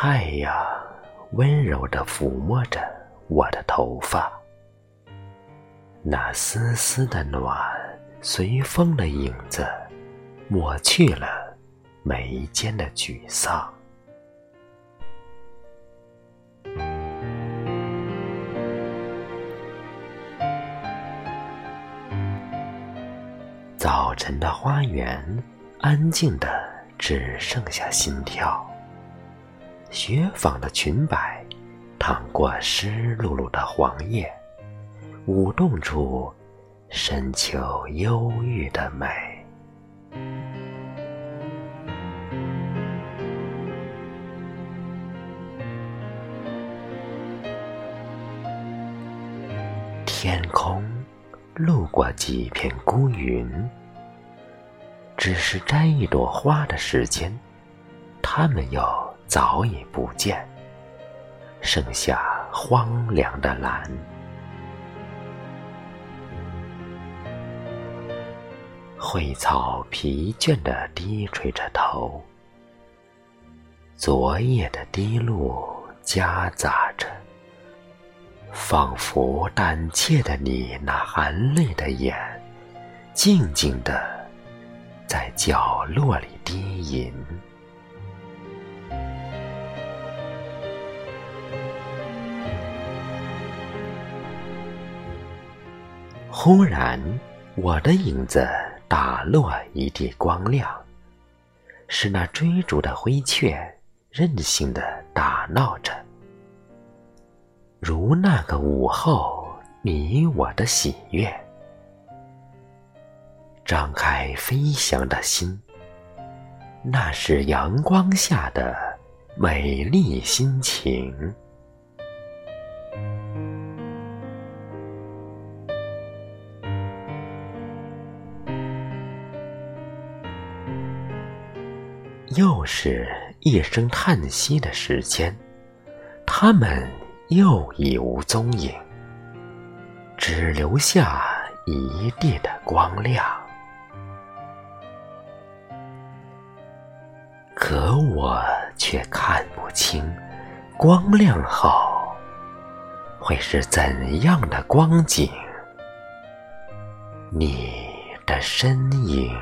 太阳温柔地抚摸着我的头发，那丝丝的暖，随风的影子，抹去了眉间的沮丧。早晨的花园，安静的只剩下心跳。雪纺的裙摆，淌过湿漉漉的黄叶，舞动出深秋忧郁的美。天空路过几片孤云，只是摘一朵花的时间，它们又。早已不见，剩下荒凉的蓝。蕙草疲倦地低垂着头，昨夜的滴露夹杂着，仿佛胆怯的你那含泪的眼，静静地在角落里低吟。忽然，我的影子打落一地光亮，是那追逐的灰雀任性的打闹着，如那个午后你我的喜悦。张开飞翔的心，那是阳光下的美丽心情。又是一声叹息的时间，他们又已无踪影，只留下一地的光亮。可我却看不清，光亮后会是怎样的光景？你的身影。